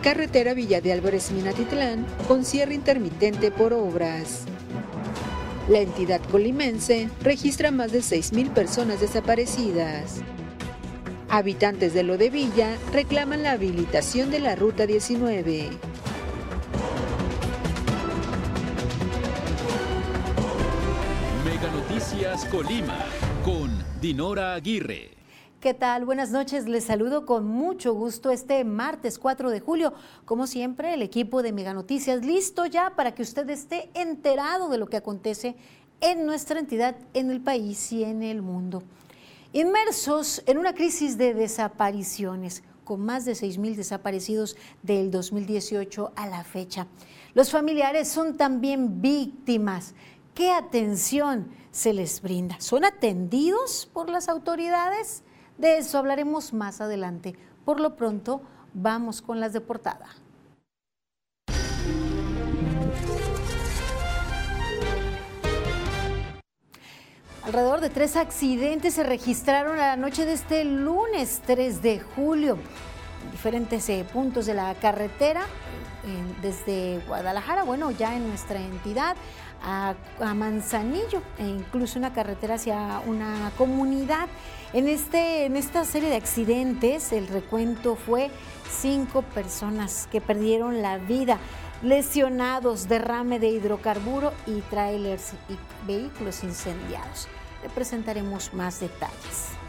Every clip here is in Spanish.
carretera Villa de Álvarez Minatitlán, con cierre intermitente por obras. La entidad colimense registra más de 6.000 personas desaparecidas. Habitantes de Lo de Villa reclaman la habilitación de la Ruta 19. Mega Noticias Colima con Dinora Aguirre. ¿Qué tal? Buenas noches. Les saludo con mucho gusto este martes 4 de julio. Como siempre, el equipo de Mega Noticias listo ya para que usted esté enterado de lo que acontece en nuestra entidad, en el país y en el mundo. Inmersos en una crisis de desapariciones, con más de 6.000 desaparecidos del 2018 a la fecha. Los familiares son también víctimas. ¿Qué atención se les brinda? ¿Son atendidos por las autoridades? De eso hablaremos más adelante. Por lo pronto, vamos con las de portada. Alrededor de tres accidentes se registraron a la noche de este lunes 3 de julio en diferentes eh, puntos de la carretera, desde Guadalajara, bueno, ya en nuestra entidad, a, Manzanillo, e incluso una carretera hacia una comunidad. En, este, en esta serie de accidentes, el recuento fue cinco personas que perdieron la vida, lesionados, derrame de hidrocarburo y trailers y vehículos incendiados. Le presentaremos más detalles.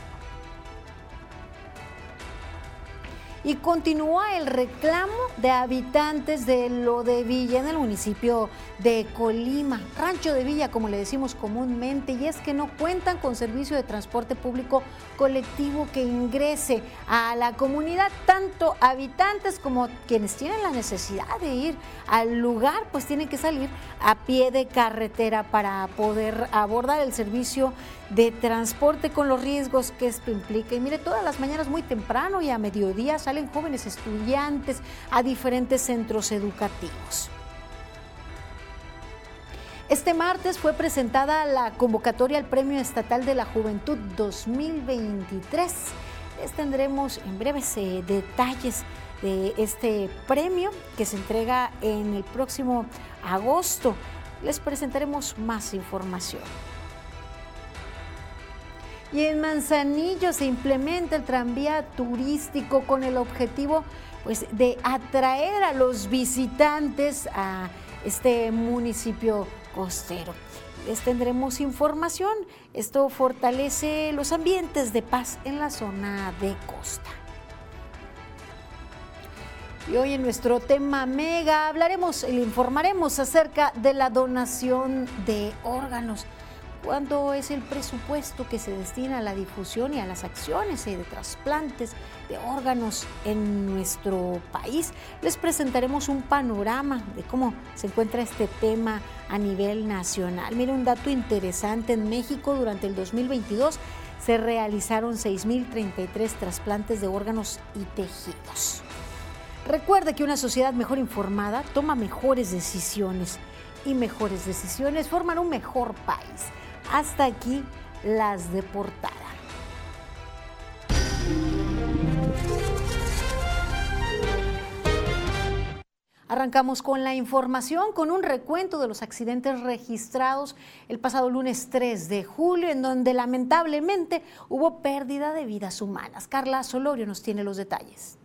Y continúa el reclamo de habitantes de Lo de Villa en el municipio de Colima, Rancho de Villa como le decimos comúnmente, y es que no cuentan con servicio de transporte público colectivo que ingrese a la comunidad, tanto habitantes como quienes tienen la necesidad de ir al lugar, pues tienen que salir a pie de carretera para poder abordar el servicio de transporte con los riesgos que esto implica. Y mire, todas las mañanas muy temprano y a mediodía salen jóvenes estudiantes a diferentes centros educativos. Este martes fue presentada la convocatoria al Premio Estatal de la Juventud 2023. Les tendremos en breves eh, detalles de este premio que se entrega en el próximo agosto. Les presentaremos más información. Y en Manzanillo se implementa el tranvía turístico con el objetivo pues, de atraer a los visitantes a este municipio costero. Les tendremos información. Esto fortalece los ambientes de paz en la zona de costa. Y hoy en nuestro tema mega hablaremos y le informaremos acerca de la donación de órganos cuánto es el presupuesto que se destina a la difusión y a las acciones de trasplantes de órganos en nuestro país. Les presentaremos un panorama de cómo se encuentra este tema a nivel nacional. Mire un dato interesante, en México durante el 2022 se realizaron 6.033 trasplantes de órganos y tejidos. Recuerde que una sociedad mejor informada toma mejores decisiones y mejores decisiones forman un mejor país. Hasta aquí las de portada. Arrancamos con la información, con un recuento de los accidentes registrados el pasado lunes 3 de julio, en donde lamentablemente hubo pérdida de vidas humanas. Carla Solorio nos tiene los detalles.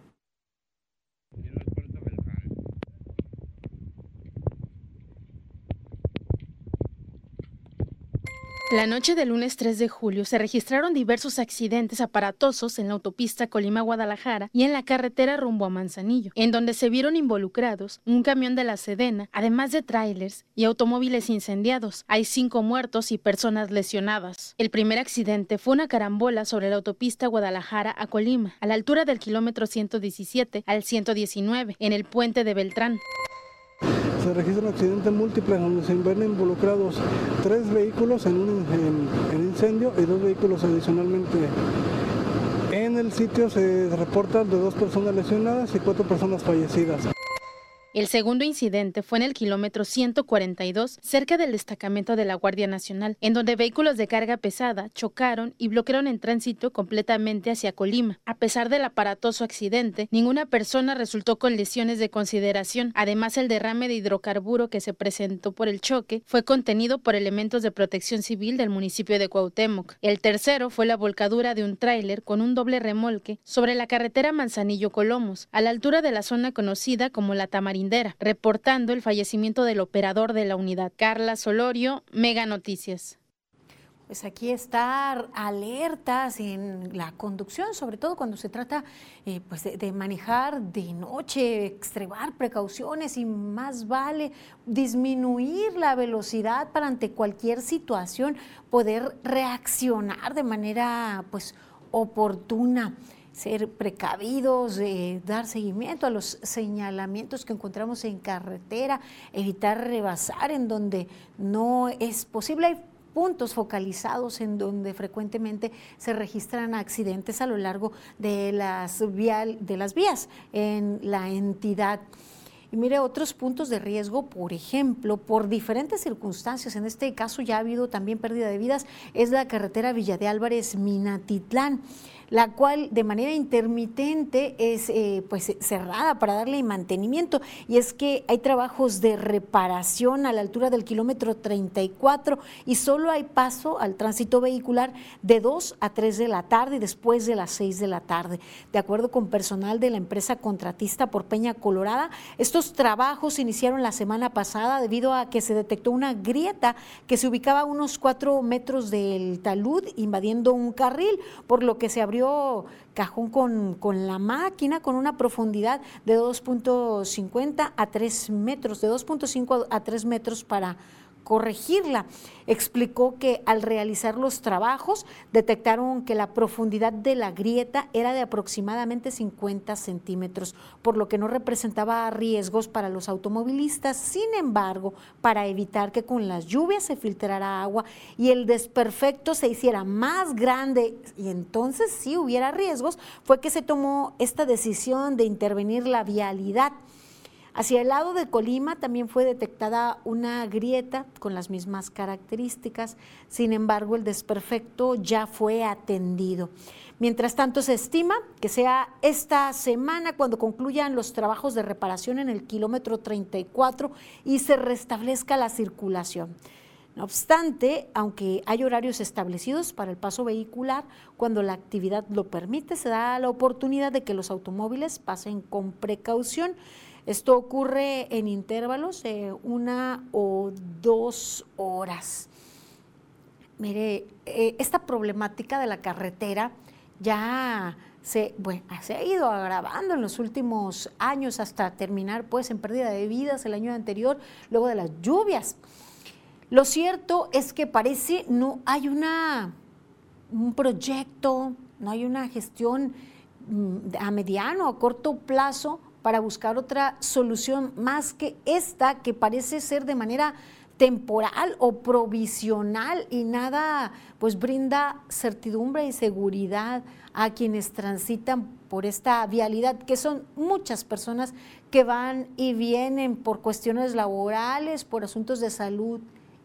La noche del lunes 3 de julio se registraron diversos accidentes aparatosos en la autopista Colima-Guadalajara y en la carretera rumbo a Manzanillo, en donde se vieron involucrados un camión de la Sedena, además de trailers y automóviles incendiados. Hay cinco muertos y personas lesionadas. El primer accidente fue una carambola sobre la autopista Guadalajara a Colima, a la altura del kilómetro 117 al 119, en el puente de Beltrán se registra un accidente múltiple donde se ven involucrados tres vehículos en un incendio y dos vehículos adicionalmente. En el sitio se reportan de dos personas lesionadas y cuatro personas fallecidas. El segundo incidente fue en el kilómetro 142, cerca del destacamento de la Guardia Nacional, en donde vehículos de carga pesada chocaron y bloquearon en tránsito completamente hacia Colima. A pesar del aparatoso accidente, ninguna persona resultó con lesiones de consideración. Además, el derrame de hidrocarburo que se presentó por el choque fue contenido por elementos de protección civil del municipio de Cuauhtémoc. El tercero fue la volcadura de un tráiler con un doble remolque sobre la carretera Manzanillo-Colomos, a la altura de la zona conocida como la Reportando el fallecimiento del operador de la unidad. Carla Solorio, Mega Noticias. Pues aquí estar alertas en la conducción, sobre todo cuando se trata eh, pues de, manejar de noche, extremar precauciones y más vale disminuir la velocidad para ante cualquier situación poder reaccionar de manera pues oportuna ser precavidos, eh, dar seguimiento a los señalamientos que encontramos en carretera, evitar rebasar en donde no es posible puntos focalizados en donde frecuentemente se registran accidentes a lo largo de las, vial, de las vías en la entidad. Y mire, otros puntos de riesgo, por ejemplo, por diferentes circunstancias, en este caso ya ha habido también pérdida de vidas, es la carretera Villa de Álvarez Minatitlán la cual de manera intermitente es eh, pues cerrada para darle mantenimiento. Y es que hay trabajos de reparación a la altura del kilómetro 34 y solo hay paso al tránsito vehicular de 2 a 3 de la tarde y después de las 6 de la tarde. De acuerdo con personal de la empresa contratista por Peña Colorada, estos trabajos iniciaron la semana pasada debido a que se detectó una grieta que se ubicaba a unos 4 metros del talud invadiendo un carril, por lo que se abrió cajón con, con la máquina con una profundidad de 2.50 a 3 metros, de 2.5 a 3 metros para corregirla. Explicó que al realizar los trabajos detectaron que la profundidad de la grieta era de aproximadamente 50 centímetros, por lo que no representaba riesgos para los automovilistas. Sin embargo, para evitar que con las lluvias se filtrara agua y el desperfecto se hiciera más grande y entonces sí hubiera riesgos, fue que se tomó esta decisión de intervenir la vialidad. Hacia el lado de Colima también fue detectada una grieta con las mismas características, sin embargo el desperfecto ya fue atendido. Mientras tanto, se estima que sea esta semana cuando concluyan los trabajos de reparación en el kilómetro 34 y se restablezca la circulación. No obstante, aunque hay horarios establecidos para el paso vehicular, cuando la actividad lo permite, se da la oportunidad de que los automóviles pasen con precaución. Esto ocurre en intervalos de una o dos horas. Mire, eh, esta problemática de la carretera ya se, se ha ido agravando en los últimos años hasta terminar pues en pérdida de vidas el año anterior, luego de las lluvias. Lo cierto es que parece no hay una, un proyecto, no hay una gestión mm, a mediano o corto plazo para buscar otra solución más que esta que parece ser de manera temporal o provisional y nada pues brinda certidumbre y seguridad a quienes transitan por esta vialidad, que son muchas personas que van y vienen por cuestiones laborales, por asuntos de salud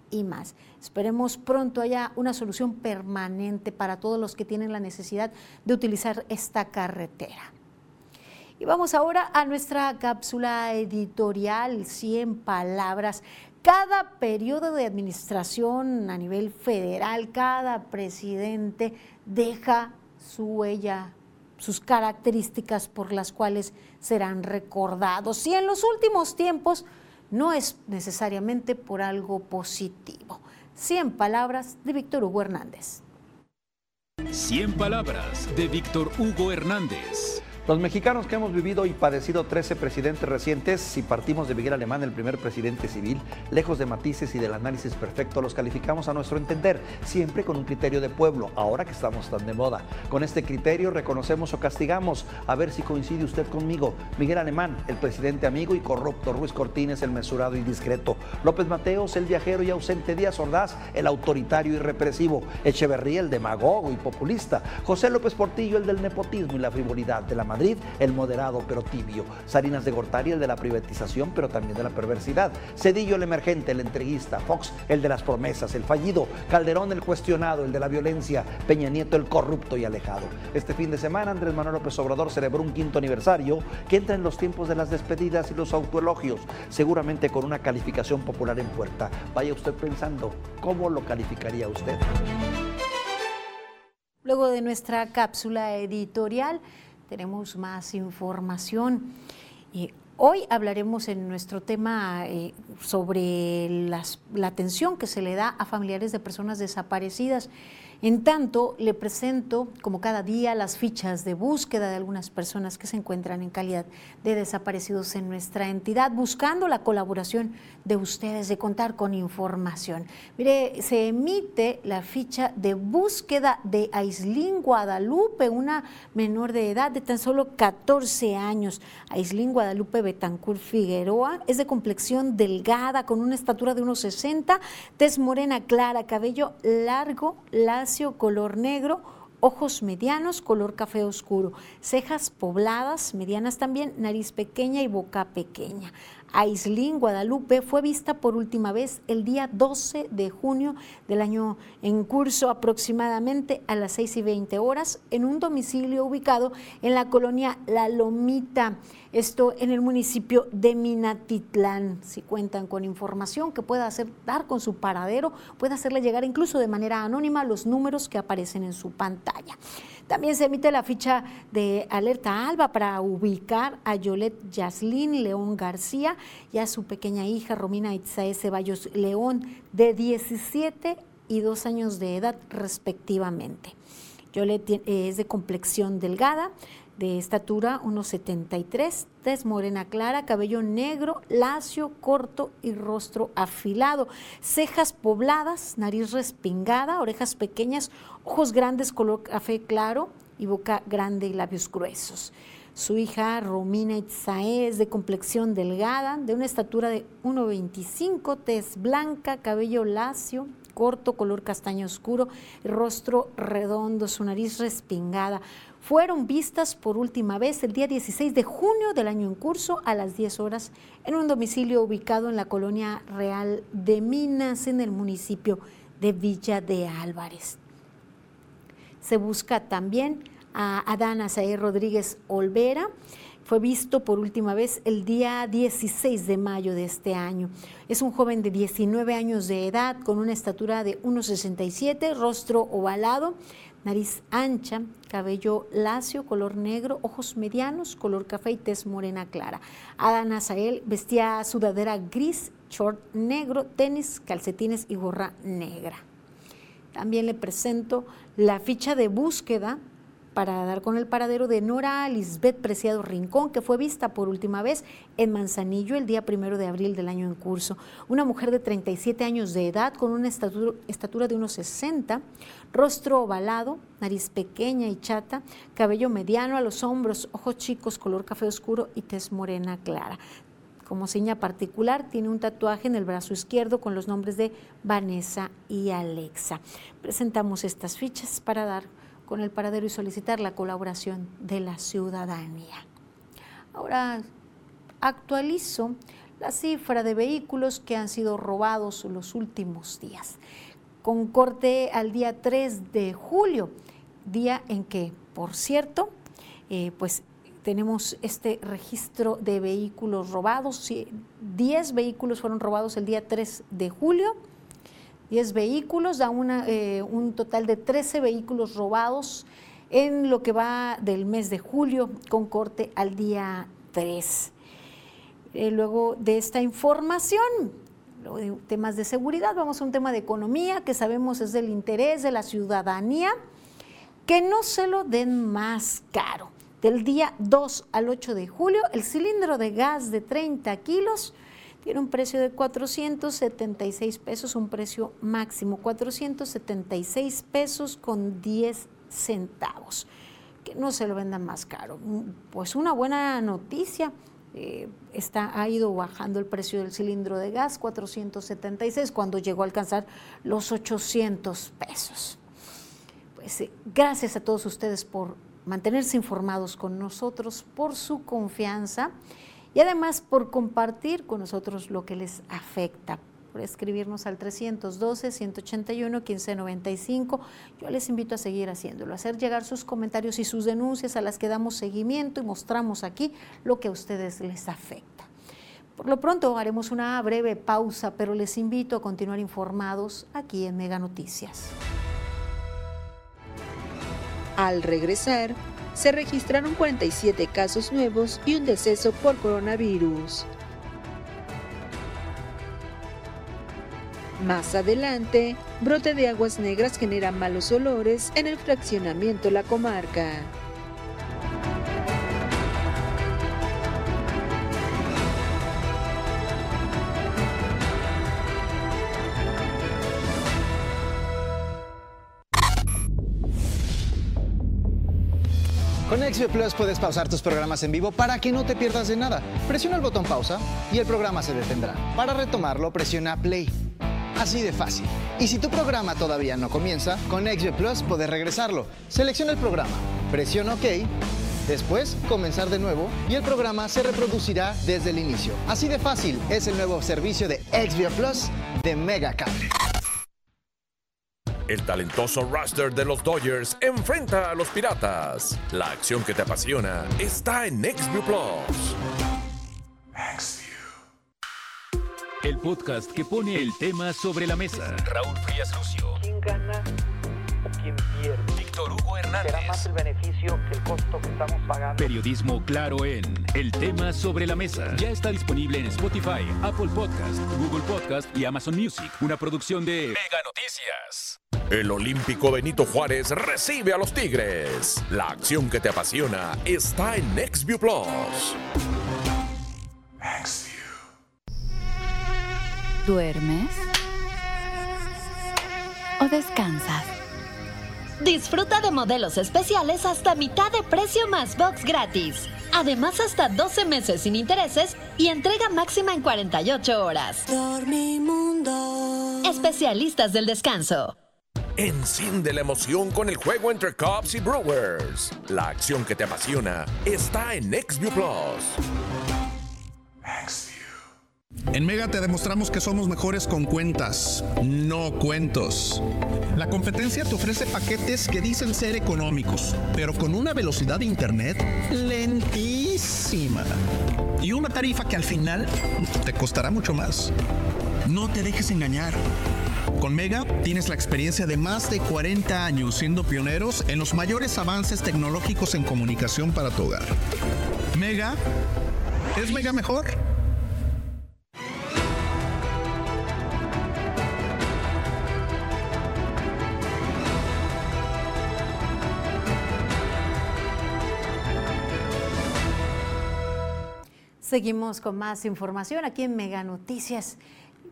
y más. Esperemos pronto haya una solución permanente para todos los que tienen la necesidad de utilizar esta carretera. Y vamos ahora a nuestra cápsula editorial, 100 palabras. Cada periodo de administración a nivel federal, cada presidente deja su huella, sus características por las cuales serán recordados. Y en los últimos tiempos no es necesariamente por algo positivo. 100 palabras de Víctor Hugo Hernández. 100 palabras de Víctor Hugo Hernández. Los mexicanos que hemos vivido y padecido 13 presidentes recientes, si partimos de Miguel Alemán, el primer presidente civil, lejos de matices y del análisis perfecto, los calificamos a nuestro entender, siempre con un criterio de pueblo, ahora que estamos tan de moda. Con este criterio reconocemos o castigamos, a ver si coincide usted conmigo. Miguel Alemán, el presidente amigo y corrupto, Ruiz Cortines, el mesurado y discreto, López Mateos, el viajero y ausente, Díaz Ordaz, el autoritario y represivo, Echeverría, el demagogo y populista, José López Portillo, el del nepotismo y la frivolidad de la Madrid, el moderado pero tibio. Salinas de Gortari, el de la privatización, pero también de la perversidad. Cedillo, el emergente, el entreguista. Fox, el de las promesas, el fallido. Calderón, el cuestionado, el de la violencia. Peña Nieto, el corrupto y alejado. Este fin de semana, Andrés Manuel López Obrador celebró un quinto aniversario que entra en los tiempos de las despedidas y los autoelogios, seguramente con una calificación popular en puerta. Vaya usted pensando, ¿cómo lo calificaría usted? Luego de nuestra cápsula editorial tenemos más información. hoy hablaremos en nuestro tema eh, sobre la atención que se le da a familiares de personas desaparecidas. En tanto, le presento, como cada día, las fichas de búsqueda de algunas personas que se encuentran en calidad de desaparecidos en nuestra entidad, buscando la colaboración de ustedes, de contar con información. Mire, se emite la ficha de búsqueda de Aislín Guadalupe, una menor de edad de tan solo 14 años. Aislín Guadalupe Betancourt Figueroa es de complexión delgada, con una estatura de unos 60, tez morena clara, cabello largo, las color negro, ojos medianos, color café oscuro, cejas pobladas, medianas también, nariz pequeña y boca pequeña. Aislín Guadalupe fue vista por última vez el día 12 de junio del año en curso, aproximadamente a las 6 y 20 horas, en un domicilio ubicado en la colonia La Lomita, esto en el municipio de Minatitlán. Si cuentan con información que pueda hacer, dar con su paradero, puede hacerle llegar incluso de manera anónima los números que aparecen en su pantalla. También se emite la ficha de alerta alba para ubicar a Yolet Yaslin León García y a su pequeña hija Romina Itzae Ceballos León, de 17 y 2 años de edad respectivamente. Yolet eh, es de complexión delgada, de estatura 1,73, tez morena clara, cabello negro, lacio, corto y rostro afilado, cejas pobladas, nariz respingada, orejas pequeñas, ojos grandes color café claro y boca grande y labios gruesos. Su hija Romina Itzae es de complexión delgada, de una estatura de 1,25, tez blanca, cabello lacio, corto, color castaño oscuro, rostro redondo, su nariz respingada, fueron vistas por última vez el día 16 de junio del año en curso a las 10 horas en un domicilio ubicado en la colonia Real de Minas en el municipio de Villa de Álvarez. Se busca también a Adán Azaé Rodríguez Olvera. Fue visto por última vez el día 16 de mayo de este año. Es un joven de 19 años de edad con una estatura de 1,67, rostro ovalado, nariz ancha, cabello lacio, color negro, ojos medianos, color café y tez morena clara. Adán Azael vestía sudadera gris, short negro, tenis, calcetines y gorra negra. También le presento la ficha de búsqueda para dar con el paradero de Nora Lisbeth Preciado Rincón, que fue vista por última vez en Manzanillo el día primero de abril del año en curso. Una mujer de 37 años de edad, con una estatura, de unos 60, rostro ovalado, nariz pequeña y chata, cabello mediano a los hombros, ojos chicos, color café oscuro y tez morena clara. Como seña particular, tiene un tatuaje en el brazo izquierdo con los nombres de Vanessa y Alexa. Presentamos estas fichas para dar con el paradero y solicitar la colaboración de la ciudadanía. Ahora actualizo la cifra de vehículos que han sido robados los últimos días, con corte al día 3 de julio, día en que, por cierto, eh, pues tenemos este registro de vehículos robados. 10 vehículos fueron robados el día 3 de julio 10 vehículos, da una, eh, un total de 13 vehículos robados en lo que va del mes de julio con corte al día 3. Eh, luego de esta información, temas de seguridad, vamos a un tema de economía que sabemos es del interés de la ciudadanía, que no se lo den más caro. Del día 2 al 8 de julio, el cilindro de gas de 30 kilos tiene un precio de 476 pesos, un precio máximo, 476 pesos con 10 centavos. Que no se lo vendan más caro. Pues una buena noticia. Eh, está, ha ido bajando el precio del cilindro de gas, 476, cuando llegó a alcanzar los 800 pesos. Pues gracias a todos ustedes por mantenerse informados con nosotros, por su confianza y además por compartir con nosotros lo que les afecta por escribirnos al 312-181-1595. Yo les invito a seguir haciéndolo, a hacer llegar sus comentarios y sus denuncias a las que damos seguimiento y mostramos aquí lo que a ustedes les afecta. Por lo pronto haremos una breve pausa, pero les invito a continuar informados aquí en Mega Noticias. Al regresar, se registraron 47 casos nuevos y un deceso por coronavirus. Más adelante, brote de aguas negras genera malos olores en el fraccionamiento La Comarca. XB Plus puedes pausar tus programas en vivo para que no te pierdas de nada. Presiona el botón pausa y el programa se detendrá. Para retomarlo, presiona play. Así de fácil. Y si tu programa todavía no comienza, con XB Plus puedes regresarlo. Selecciona el programa, presiona OK, después comenzar de nuevo y el programa se reproducirá desde el inicio. Así de fácil es el nuevo servicio de XB Plus de Mega Cable. El talentoso roster de los Dodgers enfrenta a los Piratas. La acción que te apasiona está en XView Plus. El podcast que pone el tema sobre la mesa. Raúl Frías Lucio. ¿Quién gana o quién pierde? Víctor Hugo Hernández. ¿Será más el beneficio que el costo que estamos pagando? Periodismo claro en El tema sobre la mesa. Ya está disponible en Spotify, Apple Podcast, Google Podcast y Amazon Music. Una producción de Mega Noticias. El olímpico Benito Juárez recibe a los Tigres. La acción que te apasiona está en XView Plus. ¿Duermes? ¿O descansas? Disfruta de modelos especiales hasta mitad de precio más box gratis. Además, hasta 12 meses sin intereses y entrega máxima en 48 horas. Dormimundo. Especialistas del descanso. Enciende la emoción con el juego entre Cubs y Brewers. La acción que te apasiona está en XView Plus. En Mega te demostramos que somos mejores con cuentas, no cuentos. La competencia te ofrece paquetes que dicen ser económicos, pero con una velocidad de internet lentísima. Y una tarifa que al final te costará mucho más. No te dejes engañar. Con Mega tienes la experiencia de más de 40 años siendo pioneros en los mayores avances tecnológicos en comunicación para tu hogar. Mega es Mega mejor. Seguimos con más información aquí en Mega Noticias.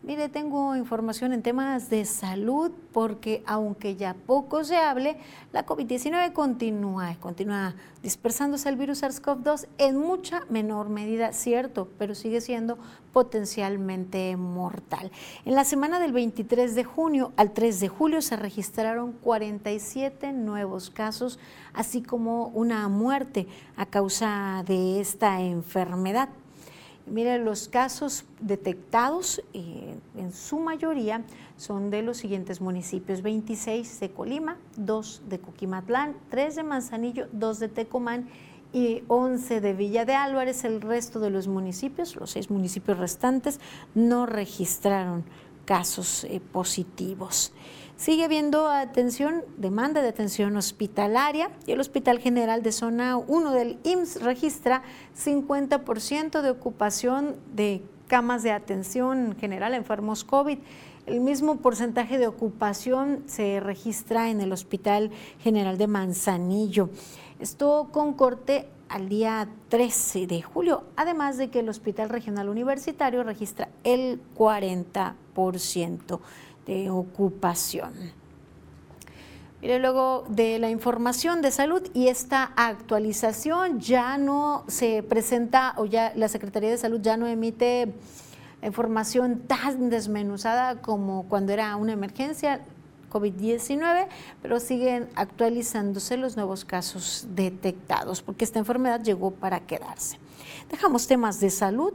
Mire, tengo información en temas de salud porque aunque ya poco se hable, la COVID-19 continúa, continúa dispersándose el virus SARS-CoV-2 en mucha menor medida, cierto, pero sigue siendo potencialmente mortal. En la semana del 23 de junio al 3 de julio se registraron 47 nuevos casos, así como una muerte a causa de esta enfermedad. Mire, los casos detectados eh, en su mayoría son de los siguientes municipios, 26 de Colima, 2 de Coquimatlán, 3 de Manzanillo, 2 de Tecomán y 11 de Villa de Álvarez. El resto de los municipios, los seis municipios restantes, no registraron casos eh, positivos. Sigue habiendo atención, demanda de atención hospitalaria y el Hospital General de Zona 1 del IMSS registra 50% de ocupación de camas de atención general enfermos COVID. El mismo porcentaje de ocupación se registra en el Hospital General de Manzanillo. Esto con corte al día 13 de julio, además de que el Hospital Regional Universitario registra el 40% de ocupación. Mire, luego de la información de salud y esta actualización ya no se presenta o ya la Secretaría de Salud ya no emite información tan desmenuzada como cuando era una emergencia. COVID-19, pero siguen actualizándose los nuevos casos detectados, porque esta enfermedad llegó para quedarse. Dejamos temas de salud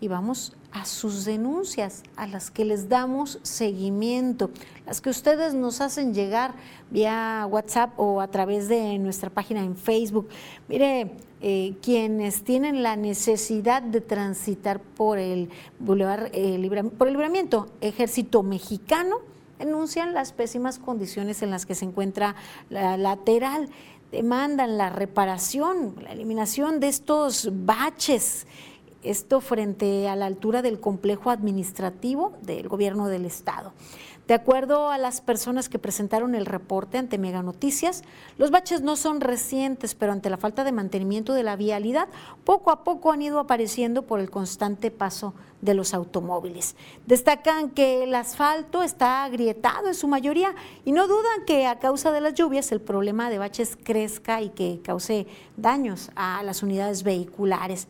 y vamos a sus denuncias, a las que les damos seguimiento, las que ustedes nos hacen llegar vía WhatsApp o a través de nuestra página en Facebook. Mire, eh, quienes tienen la necesidad de transitar por el, Boulevard, eh, por el libramiento Ejército Mexicano, denuncian las pésimas condiciones en las que se encuentra la lateral demandan la reparación, la eliminación de estos baches esto frente a la altura del complejo administrativo del gobierno del estado. De acuerdo a las personas que presentaron el reporte ante Mega Noticias, los baches no son recientes, pero ante la falta de mantenimiento de la vialidad, poco a poco han ido apareciendo por el constante paso de los automóviles. Destacan que el asfalto está agrietado en su mayoría y no dudan que a causa de las lluvias el problema de baches crezca y que cause daños a las unidades vehiculares.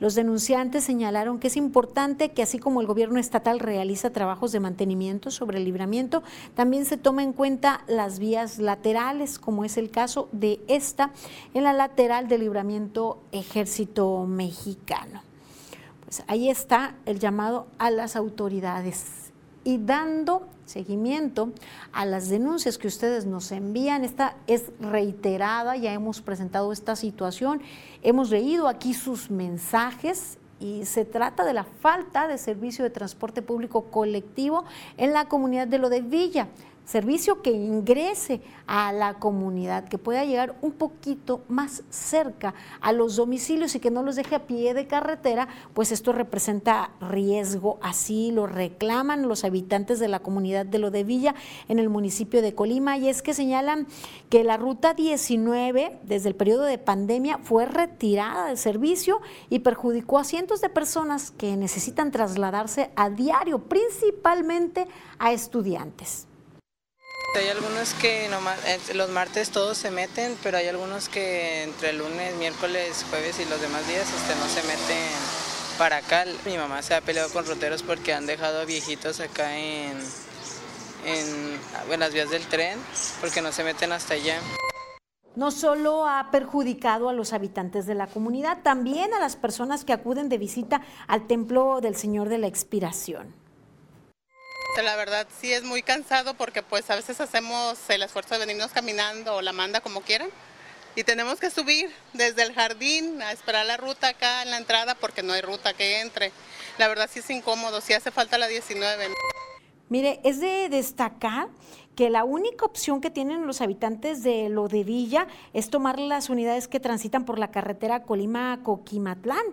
Los denunciantes señalaron que es importante que así como el gobierno estatal realiza trabajos de mantenimiento sobre el libramiento, también se tome en cuenta las vías laterales, como es el caso de esta en la lateral del libramiento Ejército Mexicano. Pues ahí está el llamado a las autoridades y dando seguimiento a las denuncias que ustedes nos envían. Esta es reiterada, ya hemos presentado esta situación, hemos leído aquí sus mensajes y se trata de la falta de servicio de transporte público colectivo en la comunidad de lo servicio que ingrese a la comunidad, que pueda llegar un poquito más cerca a los domicilios y que no los deje a pie de carretera, pues esto representa riesgo. Así lo reclaman los habitantes de la comunidad de Lo de Villa en el municipio de Colima y es que señalan que la ruta 19 desde el periodo de pandemia fue retirada del servicio y perjudicó a cientos de personas que necesitan trasladarse a diario, principalmente a estudiantes. Hay algunos que eh, los martes todos se meten, pero hay algunos que entre lunes, miércoles, jueves y los demás días este, no se meten para acá. Mi mamá se ha peleado con roteros porque han dejado a viejitos acá en, en, las vías del tren porque no se meten hasta allá. No solo ha perjudicado a los habitantes de la comunidad, también a las personas que acuden de visita al templo del Señor de la Expiración. La verdad sí es muy cansado porque pues a veces hacemos el esfuerzo de venirnos caminando o la manda como quieran y tenemos que subir desde el jardín a esperar la ruta acá en la entrada porque no hay ruta que entre. La verdad sí es incómodo, sí hace falta la 19. Mire, es de destacar que la única opción que tienen los habitantes de Lo de Villa es tomar las unidades que transitan por la carretera Colima-Coquimatlán.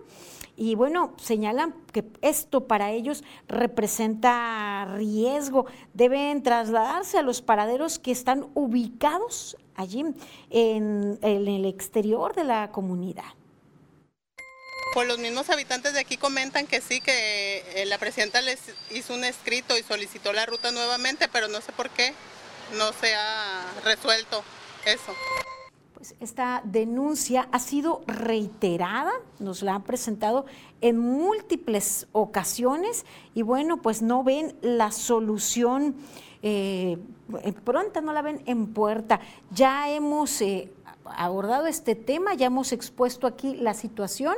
Y bueno, señalan que esto para ellos representa riesgo. Deben trasladarse a los paraderos que están ubicados allí en, el exterior de la comunidad. Pues los mismos habitantes de aquí comentan que sí, que eh, la presidenta les hizo un escrito y solicitó la ruta nuevamente, pero no sé por qué no se ha resuelto eso. Pues, esta denuncia ha sido reiterada, nos la han presentado en múltiples ocasiones y bueno, pues no ven la solución eh, pronta, no la ven en puerta. Ya hemos eh, abordado este tema, ya hemos expuesto aquí la situación,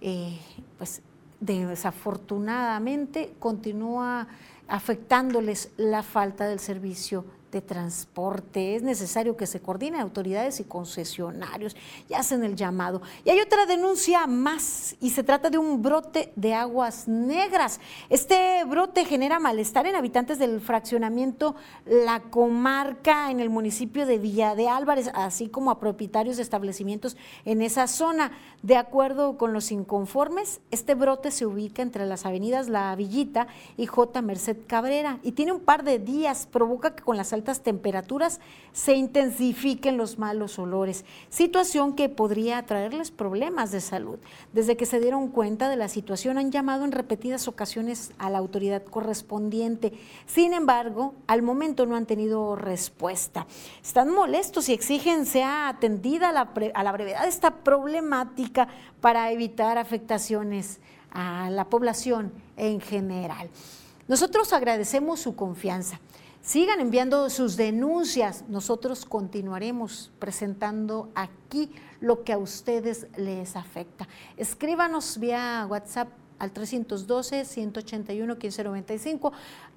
eh, pues desafortunadamente continúa afectándoles la falta del servicio de transporte. Es necesario que se coordine autoridades y concesionarios y hacen el llamado. Y hay otra denuncia más y se trata de un brote de aguas negras. Este brote genera malestar en habitantes del fraccionamiento La Comarca en el municipio de Villa de Álvarez, así como a propietarios de establecimientos en esa zona. De acuerdo con los inconformes, este brote se ubica entre las avenidas La Villita y J. Merced Cabrera y tiene un par de días, provoca que con las altas temperaturas se intensifiquen los malos olores, situación que podría traerles problemas de salud. Desde que se dieron cuenta de la situación han llamado en repetidas ocasiones a la autoridad correspondiente. Sin embargo, al momento no han tenido respuesta. Están molestos y exigen sea atendida a la, a la brevedad esta problemática para evitar afectaciones a la población en general. Nosotros agradecemos su confianza. Sigan enviando sus denuncias. Nosotros continuaremos presentando aquí lo que a ustedes les afecta. Escríbanos vía WhatsApp al 312-181-1595.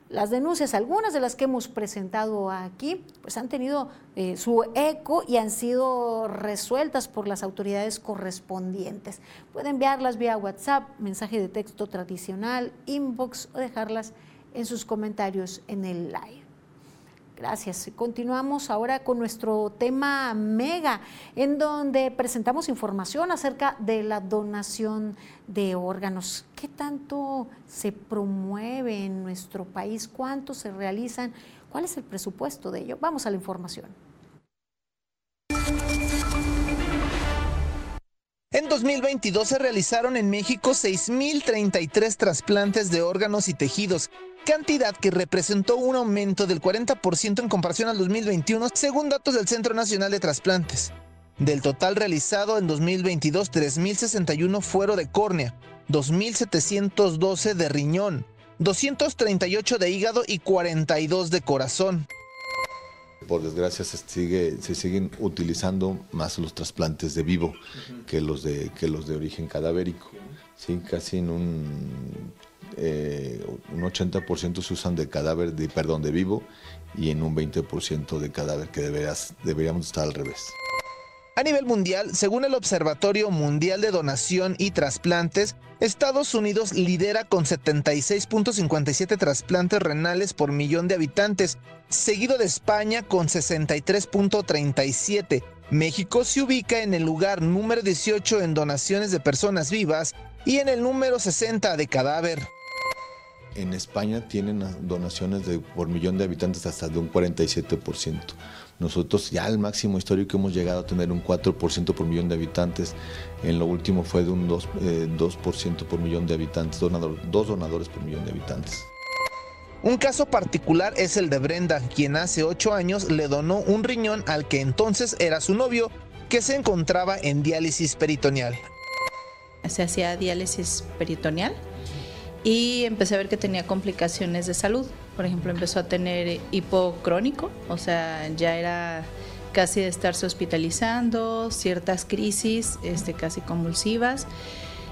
Las denuncias, algunas de las que hemos presentado aquí, pues han tenido eh, su eco y han sido resueltas por las autoridades correspondientes. Pueden enviarlas vía WhatsApp, mensaje de texto tradicional, inbox o dejarlas en sus comentarios en el live. Gracias. Continuamos ahora con nuestro tema Mega, en donde presentamos información acerca de la donación de órganos. ¿Qué tanto se promueve en nuestro país? ¿Cuántos se realizan? ¿Cuál es el presupuesto de ello? Vamos a la información. En 2022 se realizaron en México 6.033 trasplantes de órganos y tejidos, cantidad que representó un aumento del 40% en comparación al 2021, según datos del Centro Nacional de Trasplantes. Del total realizado en 2022, 3.061 fueron de córnea, 2.712 de riñón, 238 de hígado y 42 de corazón. Por desgracia se, sigue, se siguen utilizando más los trasplantes de vivo que, los de, que los de origen cadavérico. Sí, casi en un, eh, un 80% se usan de cadáver, de, perdón, de vivo y en un 20% de cadáver que deberías, deberíamos estar al revés. A nivel mundial, según el Observatorio Mundial de Donación y Trasplantes, Estados Unidos lidera con 76.57 trasplantes renales por millón de habitantes, seguido de España con 63.37. México se ubica en el lugar número 18 en donaciones de personas vivas y en el número 60 de cadáver. En España tienen donaciones de, por millón de habitantes hasta de un 47%. Nosotros ya al máximo histórico hemos llegado a tener un 4% por millón de habitantes. En lo último fue de un 2%, eh, por millón de habitantes, dos donadores por millón de habitantes. Un caso particular es el de Brenda, quien hace ocho años le donó un riñón al que entonces era su novio, que se encontraba en diálisis peritoneal. Se hacía diálisis peritoneal y empecé a ver que tenía complicaciones de salud. Por ejemplo, empezó a tener hipocrónico, o sea, ya era casi de estarse hospitalizando, ciertas crisis este, casi convulsivas.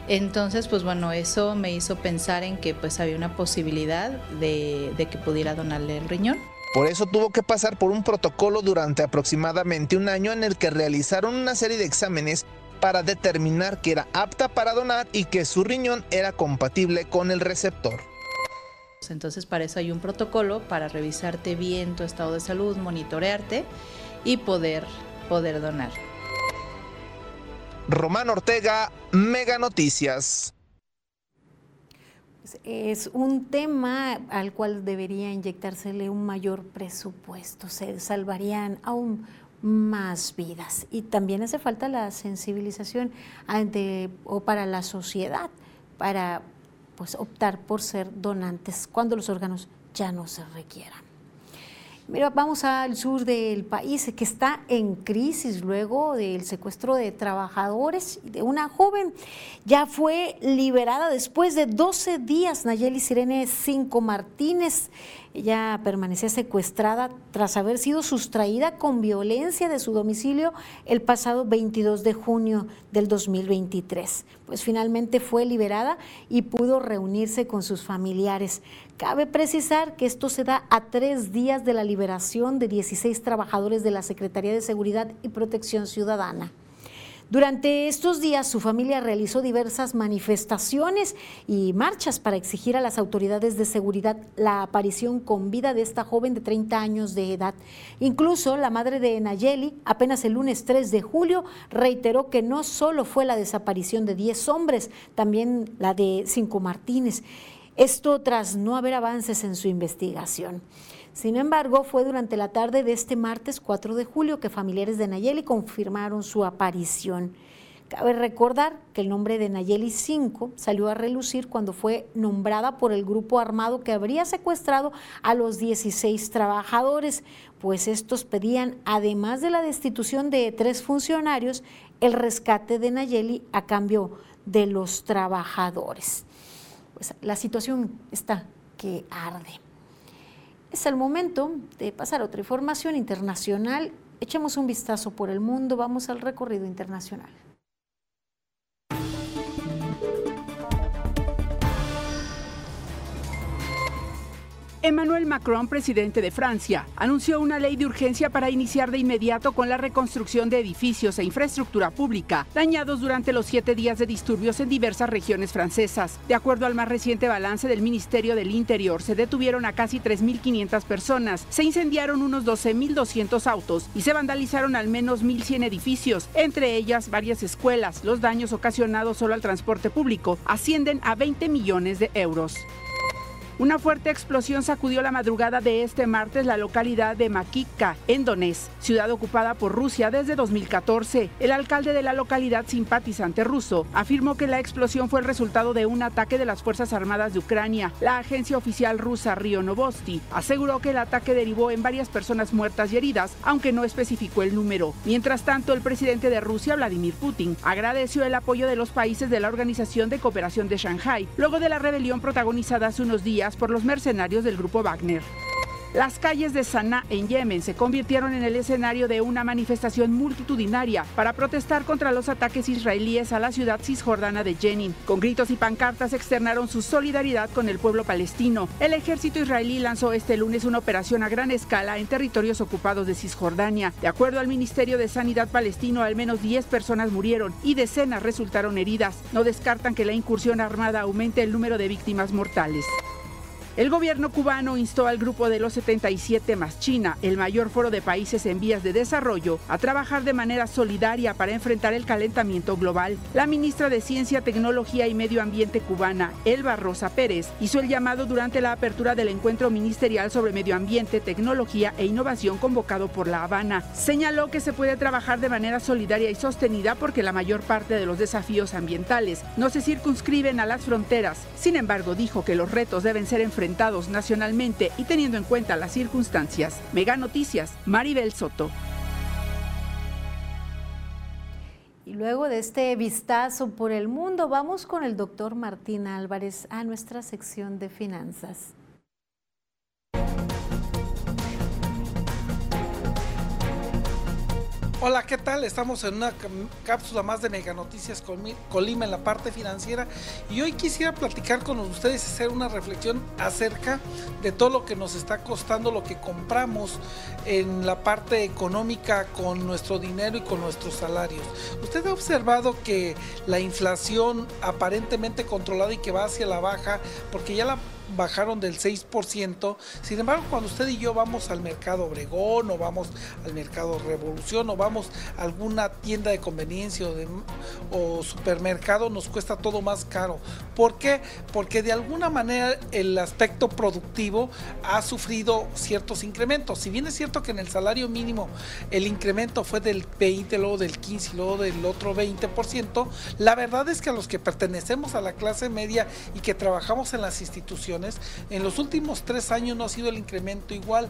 Entonces, pues bueno, eso me hizo pensar en que pues había una posibilidad de, de que pudiera donarle el riñón. Por eso tuvo que pasar por un protocolo durante aproximadamente un año en el que realizaron una serie de exámenes para determinar que era apta para donar y que su riñón era compatible con el receptor. Entonces para eso hay un protocolo para revisarte bien tu estado de salud, monitorearte y poder, poder donar. Román Ortega, Mega Noticias. Pues, es un tema al cual debería inyectársele un mayor presupuesto. Se salvarían aún más vidas. Y también hace falta la sensibilización ante, o para la sociedad, para pues, optar por ser donantes cuando los órganos ya no se requieran. Mira, vamos al sur del país que está en crisis luego del secuestro de trabajadores de una joven. Ya fue liberada después de 12 días. Nayeli Sirene Cinco Martínez ella permanecía secuestrada tras haber sido sustraída con violencia de su domicilio el pasado 22 de junio del 2023. Pues finalmente fue liberada y pudo reunirse con sus familiares. Cabe precisar que esto se da a tres días de la liberación de 16 trabajadores de la Secretaría de Seguridad y Protección Ciudadana. Durante estos días su familia realizó diversas manifestaciones y marchas para exigir a las autoridades de seguridad la aparición con vida de esta joven de 30 años de edad. Incluso la madre de Nayeli, apenas el lunes 3 de julio, reiteró que no solo fue la desaparición de 10 hombres, también la de Cinco Martínez. Esto tras no haber avances en su investigación. Sin embargo, fue durante la tarde de este martes 4 de julio que familiares de Nayeli confirmaron su aparición. Cabe recordar que el nombre de Nayeli 5 salió a relucir cuando fue nombrada por el grupo armado que habría secuestrado a los 16 trabajadores, pues estos pedían, además de la destitución de tres funcionarios, el rescate de Nayeli a cambio de los trabajadores. Pues la situación está que arde. Es el momento de pasar a otra información internacional. Echemos un vistazo por el mundo, vamos al recorrido internacional. Emmanuel Macron, presidente de Francia, anunció una ley de urgencia para iniciar de inmediato con la reconstrucción de edificios e infraestructura pública dañados durante los siete días de disturbios en diversas regiones francesas. De acuerdo al más reciente balance del Ministerio del Interior, se detuvieron a casi 3.500 personas, se incendiaron unos 12.200 autos y se vandalizaron al menos 1.100 edificios, entre ellas varias escuelas. Los daños ocasionados solo al transporte público ascienden a 20 millones de euros. Una fuerte explosión sacudió la madrugada de este martes la localidad de Makivka, en Donetsk, ciudad ocupada por Rusia desde 2014. El alcalde de la localidad simpatizante ruso afirmó que la explosión fue el resultado de un ataque de las Fuerzas Armadas de Ucrania. La agencia oficial rusa Rio Novosti aseguró que el ataque derivó en varias personas muertas y heridas, aunque no especificó el número. Mientras tanto, el presidente de Rusia, Vladimir Putin, agradeció el apoyo de los países de la Organización de Cooperación de Shanghai, luego de la rebelión protagonizada hace unos días por los mercenarios del grupo Wagner. Las calles de Sanaa en Yemen se convirtieron en el escenario de una manifestación multitudinaria para protestar contra los ataques israelíes a la ciudad cisjordana de Jenin. Con gritos y pancartas externaron su solidaridad con el pueblo palestino. El ejército israelí lanzó este lunes una operación a gran escala en territorios ocupados de Cisjordania. De acuerdo al Ministerio de Sanidad palestino, al menos 10 personas murieron y decenas resultaron heridas. No descartan que la incursión armada aumente el número de víctimas mortales. El gobierno cubano instó al grupo de los 77 más China, el mayor foro de países en vías de desarrollo, a trabajar de manera solidaria para enfrentar el calentamiento global. La ministra de Ciencia, Tecnología y Medio Ambiente cubana, Elba Rosa Pérez, hizo el llamado durante la apertura del encuentro ministerial sobre medio ambiente, tecnología e innovación convocado por La Habana. Señaló que se puede trabajar de manera solidaria y sostenida porque la mayor parte de los desafíos ambientales no se circunscriben a las fronteras. Sin embargo, dijo que los retos deben ser enfrentados nacionalmente y teniendo en cuenta las circunstancias. Mega Noticias, Maribel Soto. Y luego de este vistazo por el mundo, vamos con el doctor Martín Álvarez a nuestra sección de finanzas. Hola, ¿qué tal? Estamos en una cápsula más de Mega Noticias Colima en la parte financiera y hoy quisiera platicar con ustedes y hacer una reflexión acerca de todo lo que nos está costando lo que compramos en la parte económica con nuestro dinero y con nuestros salarios. Usted ha observado que la inflación aparentemente controlada y que va hacia la baja porque ya la bajaron del 6%. Sin embargo, cuando usted y yo vamos al mercado Obregón o vamos al mercado Revolución o vamos a alguna tienda de conveniencia o, supermercado, nos cuesta todo más caro. ¿Por qué? Porque de alguna manera el aspecto productivo ha sufrido ciertos incrementos. Si bien es cierto que en el salario mínimo el incremento fue del 20, luego del 15 y luego del otro 20%, la verdad es que a los que pertenecemos a la clase media y que trabajamos en las instituciones, en los últimos tres años no ha sido el incremento igual.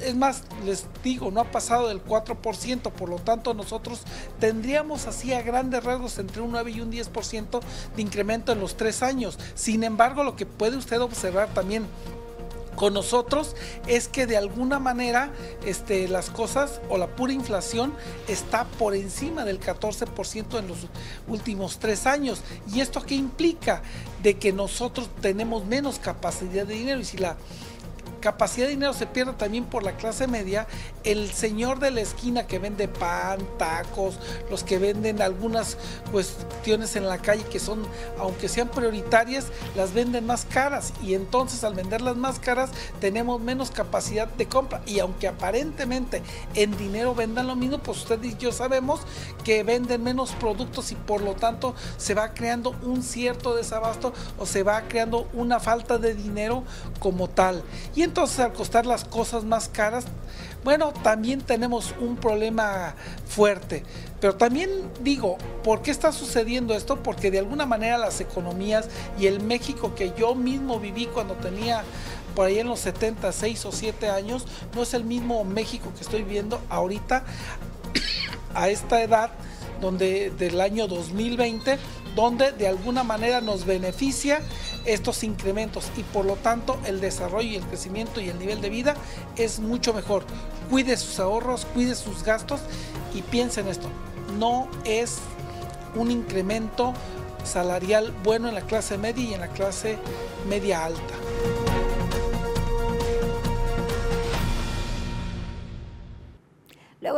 Es más, les digo, no ha pasado del 4%, por lo tanto nosotros tendríamos así a grandes rasgos entre un 9 y un 10% de incremento en los tres años. Sin embargo, lo que puede usted observar también con nosotros es que de alguna manera este, las cosas o la pura inflación está por encima del 14% en los últimos tres años. ¿Y esto qué implica? De que nosotros tenemos menos capacidad de dinero y si la capacidad de dinero se pierde también por la clase media, el señor de la esquina que vende pan, tacos, los que venden algunas cuestiones en la calle que son, aunque sean prioritarias, las venden más caras. Y entonces al venderlas más caras tenemos menos capacidad de compra. Y aunque aparentemente en dinero vendan lo mismo, pues usted y yo sabemos que venden menos productos y por lo tanto se va creando un cierto desabasto o se va creando una falta de dinero como tal. Y entonces al costar las cosas más caras, bueno, también tenemos un problema fuerte. Pero también digo, ¿por qué está sucediendo esto? Porque de alguna manera las economías y el México que yo mismo viví cuando tenía por ahí en los 70, 6 o 7 años, no es el mismo México que estoy viendo ahorita a esta edad donde del año 2020 donde de alguna manera nos beneficia estos incrementos y por lo tanto el desarrollo y el crecimiento y el nivel de vida es mucho mejor. Cuide sus ahorros, cuide sus gastos y piense en esto. No es un incremento salarial bueno en la clase media y en la clase media alta.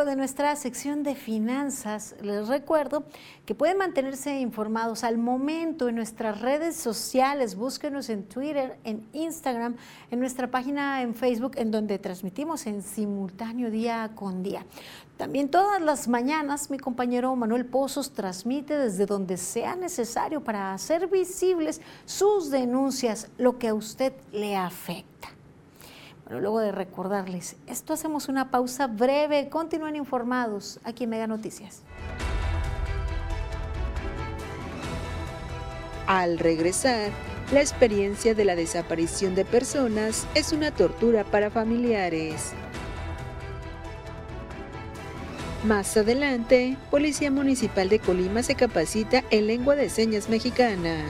De nuestra sección de finanzas, les recuerdo que pueden mantenerse informados al momento en nuestras redes sociales. Búsquenos en Twitter, en Instagram, en nuestra página en Facebook, en donde transmitimos en simultáneo día con día. También todas las mañanas mi compañero Manuel Pozos transmite desde donde sea necesario para hacer visibles sus denuncias, lo que a usted le afecta. Bueno, luego de recordarles, esto hacemos una pausa breve. Continúen informados aquí en Mega Noticias. Al regresar, la experiencia de la desaparición de personas es una tortura para familiares. Más adelante, Policía Municipal de Colima se capacita en lengua de señas mexicana.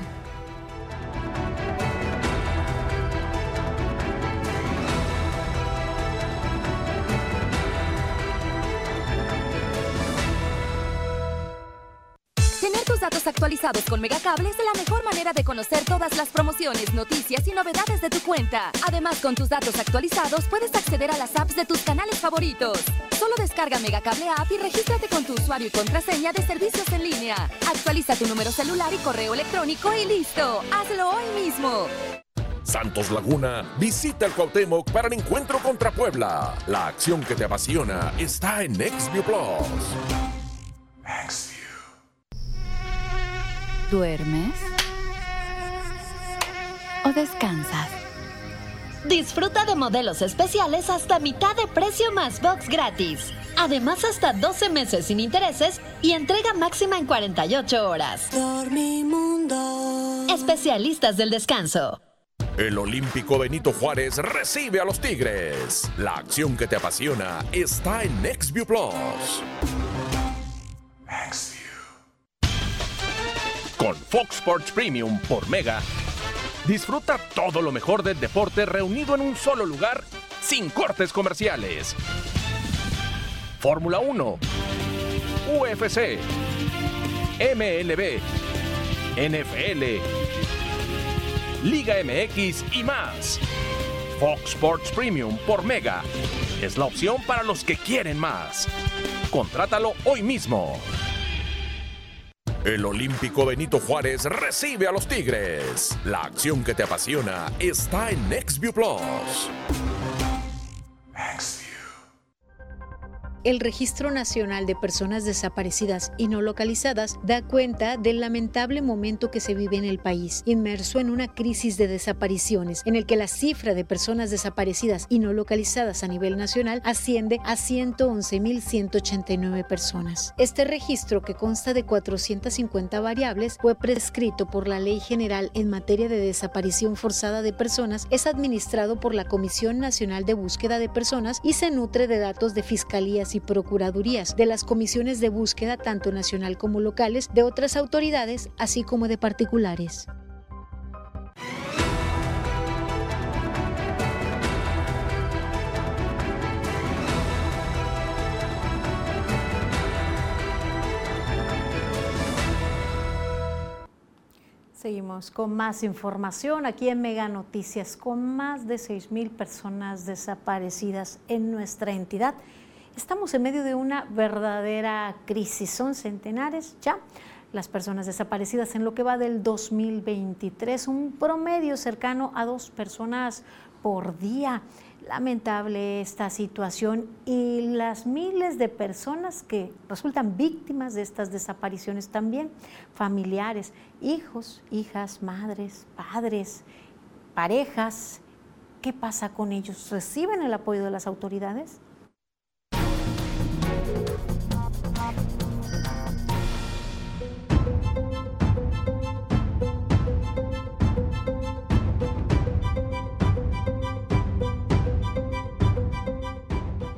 Actualizados con Megacable es la mejor manera de conocer todas las promociones, noticias y novedades de tu cuenta. Además, con tus datos actualizados puedes acceder a las apps de tus canales favoritos. Solo descarga Megacable App y regístrate con tu usuario y contraseña de servicios en línea. Actualiza tu número celular y correo electrónico y listo. Hazlo hoy mismo. Santos Laguna, visita el Cuauhtémoc para el encuentro contra Puebla. La acción que te apasiona está en XView Plus. ¿Duermes? ¿O descansas? Disfruta de modelos especiales hasta mitad de precio más box gratis. Además, hasta 12 meses sin intereses y entrega máxima en 48 horas. Dormimundo. Especialistas del descanso. El Olímpico Benito Juárez recibe a los Tigres. La acción que te apasiona está en XView Plus. Con Fox Sports Premium por Mega, disfruta todo lo mejor del deporte reunido en un solo lugar sin cortes comerciales. Fórmula 1, UFC, MLB, NFL, Liga MX y más. Fox Sports Premium por Mega es la opción para los que quieren más. Contrátalo hoy mismo. El Olímpico Benito Juárez recibe a los Tigres. La acción que te apasiona está en XView Plus. El Registro Nacional de Personas Desaparecidas y No Localizadas da cuenta del lamentable momento que se vive en el país, inmerso en una crisis de desapariciones, en el que la cifra de personas desaparecidas y no localizadas a nivel nacional asciende a 111.189 personas. Este registro, que consta de 450 variables, fue prescrito por la Ley General en materia de desaparición forzada de personas, es administrado por la Comisión Nacional de Búsqueda de Personas y se nutre de datos de fiscalías y procuradurías, de las comisiones de búsqueda tanto nacional como locales, de otras autoridades, así como de particulares. Seguimos con más información aquí en Mega Noticias, con más de 6 mil personas desaparecidas en nuestra entidad. Estamos en medio de una verdadera crisis. Son centenares ya las personas desaparecidas en lo que va del 2023, un promedio cercano a dos personas por día. Lamentable esta situación y las miles de personas que resultan víctimas de estas desapariciones también, familiares, hijos, hijas, madres, padres, parejas. ¿Qué pasa con ellos? ¿Reciben el apoyo de las autoridades?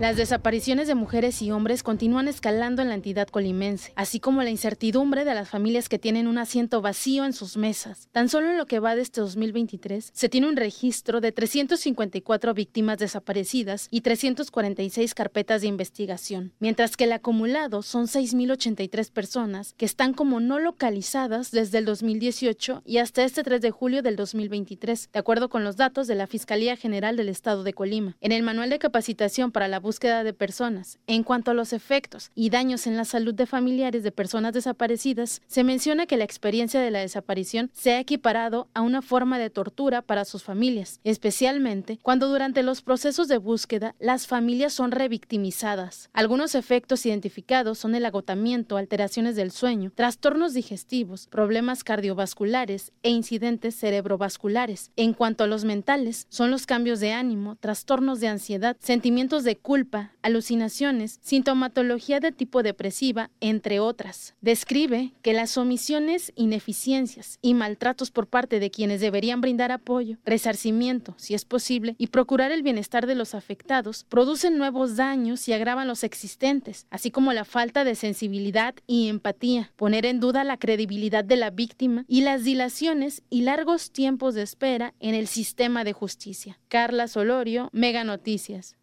Las desapariciones de mujeres y hombres continúan escalando en la entidad colimense, así como la incertidumbre de las familias que tienen un asiento vacío en sus mesas. Tan solo en lo que va de este 2023, se tiene un registro de 354 víctimas desaparecidas y 346 carpetas de investigación, mientras que el acumulado son 6.083 personas que están como no localizadas desde el 2018 y hasta este 3 de julio del 2023, de acuerdo con los datos de la Fiscalía General del Estado de Colima. En el manual de capacitación para la búsqueda de personas. En cuanto a los efectos y daños en la salud de familiares de personas desaparecidas, se menciona que la experiencia de la desaparición se ha equiparado a una forma de tortura para sus familias, especialmente cuando durante los procesos de búsqueda las familias son revictimizadas. Algunos efectos identificados son el agotamiento, alteraciones del sueño, trastornos digestivos, problemas cardiovasculares e incidentes cerebrovasculares. En cuanto a los mentales, son los cambios de ánimo, trastornos de ansiedad, sentimientos de culpa, alucinaciones, sintomatología de tipo depresiva, entre otras. Describe que las omisiones, ineficiencias y maltratos por parte de quienes deberían brindar apoyo, resarcimiento, si es posible, y procurar el bienestar de los afectados, producen nuevos daños y agravan los existentes, así como la falta de sensibilidad y empatía, poner en duda la credibilidad de la víctima y las dilaciones y largos tiempos de espera en el sistema de justicia. Carla Solorio, Mega Noticias.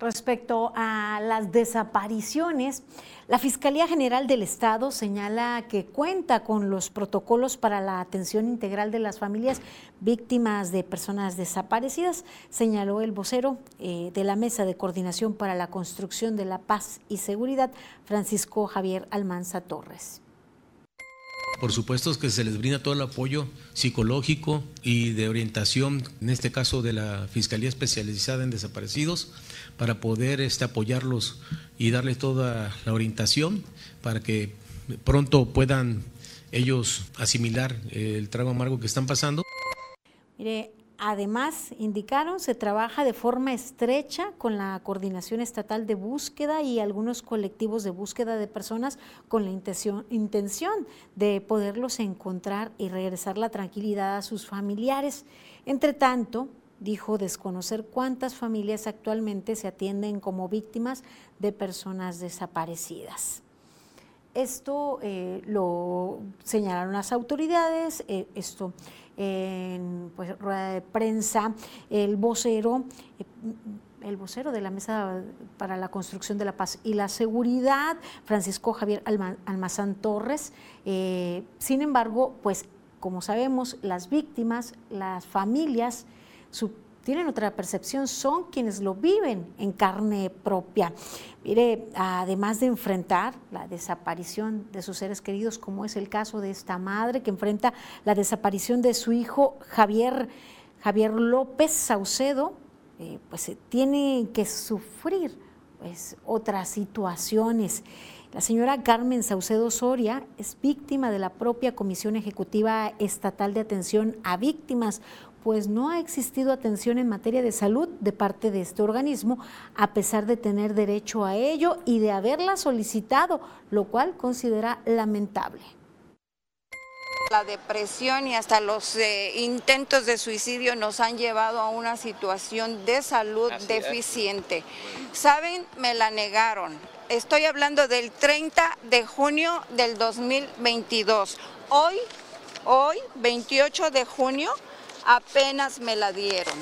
Respecto a las desapariciones, la Fiscalía General del Estado señala que cuenta con los protocolos para la atención integral de las familias víctimas de personas desaparecidas, señaló el vocero eh, de la Mesa de Coordinación para la Construcción de la Paz y Seguridad, Francisco Javier Almanza Torres. Por supuesto que se les brinda todo el apoyo psicológico y de orientación, en este caso de la Fiscalía Especializada en Desaparecidos, para poder este, apoyarlos y darles toda la orientación para que pronto puedan ellos asimilar el trago amargo que están pasando. Mire, Además, indicaron, se trabaja de forma estrecha con la Coordinación Estatal de Búsqueda y algunos colectivos de búsqueda de personas con la intención, intención de poderlos encontrar y regresar la tranquilidad a sus familiares. Entre tanto, dijo desconocer cuántas familias actualmente se atienden como víctimas de personas desaparecidas. Esto eh, lo señalaron las autoridades, eh, esto en pues, rueda de prensa, el vocero, eh, el vocero de la Mesa para la Construcción de la Paz y la Seguridad, Francisco Javier Almazán Torres. sin embargo, pues como sabemos, las víctimas, las familias, tienen otra percepción, son quienes lo viven en carne propia. Mire, además de enfrentar la desaparición de sus seres queridos, como es el caso de esta madre que enfrenta la desaparición de su hijo Javier, Javier López Saucedo, eh, pues tiene que sufrir pues, otras situaciones. La señora Carmen Saucedo Soria es víctima de la propia Comisión Ejecutiva Estatal de Atención a Víctimas, pues no ha existido atención en materia de salud de parte de este organismo, a pesar de tener derecho a ello y de haberla solicitado, lo cual considera lamentable. La depresión y hasta los eh, intentos de suicidio nos han llevado a una situación de salud deficiente. ¿Saben? Me la negaron. Estoy hablando del 30 de junio del 2022. Hoy, hoy, 28 de junio, apenas me la dieron.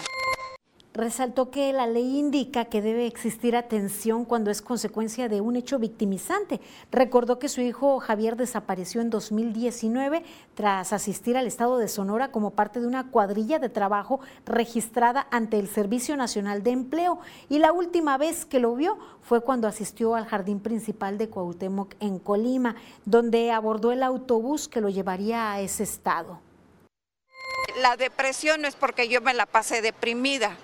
Resaltó que la ley indica que debe existir atención cuando es consecuencia de un hecho victimizante. Recordó que su hijo Javier desapareció en 2019 tras asistir al estado de Sonora como parte de una cuadrilla de trabajo registrada ante el Servicio Nacional de Empleo y la última vez que lo vio fue cuando asistió al jardín principal de Cuauhtémoc en Colima, donde abordó el autobús que lo llevaría a ese estado. La depresión no es porque yo me la pasé deprimida.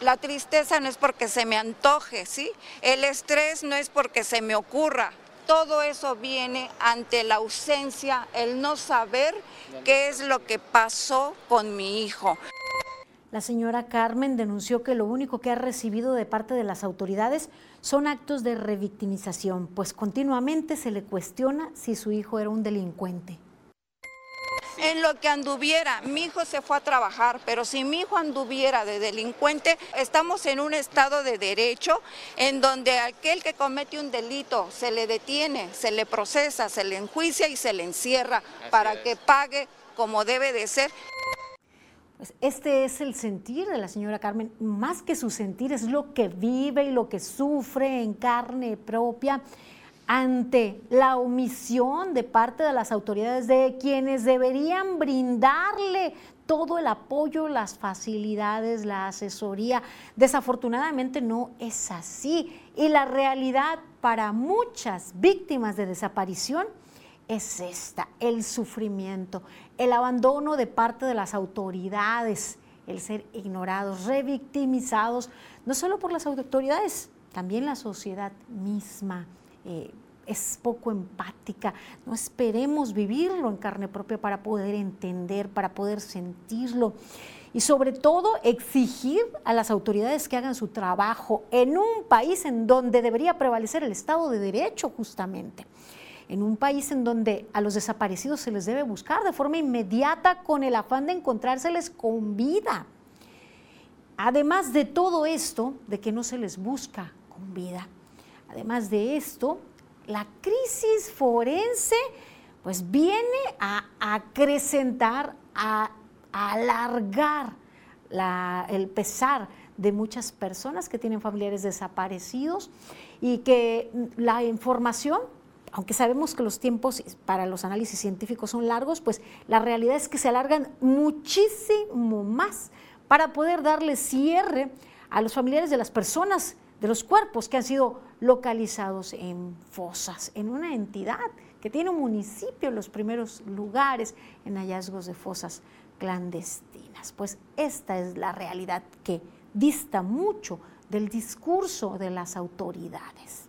La tristeza no es porque se me antoje, ¿sí? El estrés no es porque se me ocurra. Todo eso viene ante la ausencia, el no saber qué es lo que pasó con mi hijo. La señora Carmen denunció que lo único que ha recibido de parte de las autoridades son actos de revictimización, pues continuamente se le cuestiona si su hijo era un delincuente. En lo que anduviera. Mi hijo se fue a trabajar, pero si mi hijo anduviera de delincuente, estamos en un estado de derecho en donde aquel que comete un delito se le detiene, se le procesa, se le enjuicia y se le encierra para que pague como debe de ser. Pues este es el sentir de la señora Carmen, más que su sentir, es lo que vive y lo que sufre en carne propia ante la omisión de parte de las autoridades de quienes deberían brindarle todo el apoyo, las facilidades, la asesoría. Desafortunadamente no es así. Y la realidad para muchas víctimas de desaparición es esta, el sufrimiento, el abandono de parte de las autoridades, el ser ignorados, revictimizados, no solo por las autoridades, también la sociedad misma. Eh, es poco empática. No esperemos vivirlo en carne propia para poder entender, para poder sentirlo. Y sobre todo exigir a las autoridades que hagan su trabajo en un país en donde debería prevalecer el Estado de Derecho justamente. En un país en donde a los desaparecidos se les debe buscar de forma inmediata con el afán de encontrárseles con vida. Además de todo esto, de que no se les busca con vida. Además de esto, la crisis forense pues viene a acrecentar, a, alargar el pesar de muchas personas que tienen familiares desaparecidos y que la información, aunque sabemos que los tiempos para los análisis científicos son largos, pues la realidad es que se alargan muchísimo más para poder darle cierre a los familiares de las personas de los cuerpos que han sido localizados en fosas, en una entidad que tiene un municipio en los primeros lugares en hallazgos de fosas clandestinas. Pues esta es la realidad que dista mucho del discurso de las autoridades.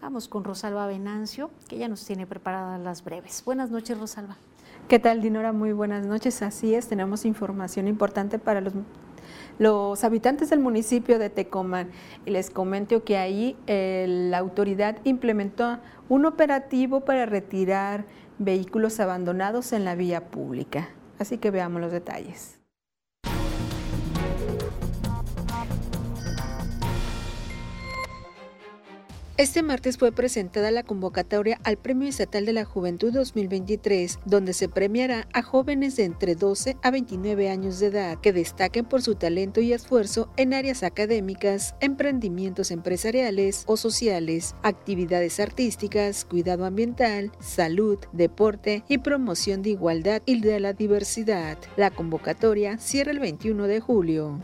Vamos con Rosalba Venancio, que ya nos tiene preparadas las breves. Buenas noches, Rosalba. ¿Qué tal, Dinora? Muy buenas noches. Así es, tenemos información importante para los los habitantes del municipio de Tecomán. Les comento que ahí la autoridad implementó un operativo para retirar vehículos abandonados en la vía pública. Así que veamos los detalles. Este martes fue presentada la convocatoria al Premio Estatal de la Juventud 2023, donde se premiará a jóvenes de entre 12 a 29 años de edad que destaquen por su talento y esfuerzo en áreas académicas, emprendimientos empresariales o sociales, actividades artísticas, cuidado ambiental, salud, deporte y promoción de igualdad y de la diversidad. La convocatoria cierra el 21 de julio.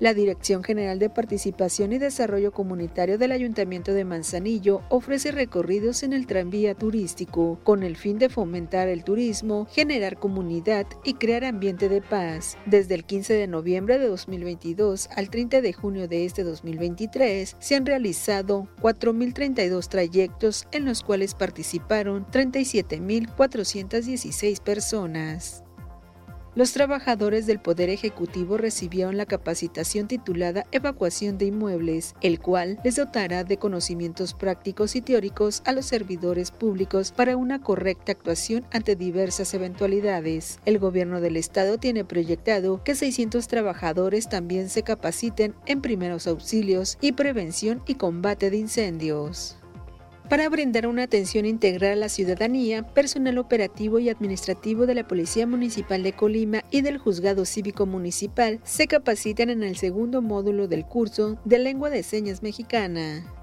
La Dirección General de Participación y Desarrollo Comunitario del Ayuntamiento de Manzanillo ofrece recorridos en el tranvía turístico con el fin de fomentar el turismo, generar comunidad y crear ambiente de paz. Desde el 15 de noviembre de 2022 al 30 de junio de este 2023 se han realizado 4.032 trayectos en los cuales participaron 37.416 personas. Los trabajadores del Poder Ejecutivo recibieron la capacitación titulada Evacuación de Inmuebles, el cual les dotará de conocimientos prácticos y teóricos a los servidores públicos para una correcta actuación ante diversas eventualidades. El gobierno del estado tiene proyectado que 600 trabajadores también se capaciten en primeros auxilios y prevención y combate de incendios para brindar una atención integral a la ciudadanía, personal operativo y administrativo de la Policía Municipal de Colima y del Juzgado Cívico Municipal se capacitan en el segundo módulo del curso de Lengua de Señas Mexicana.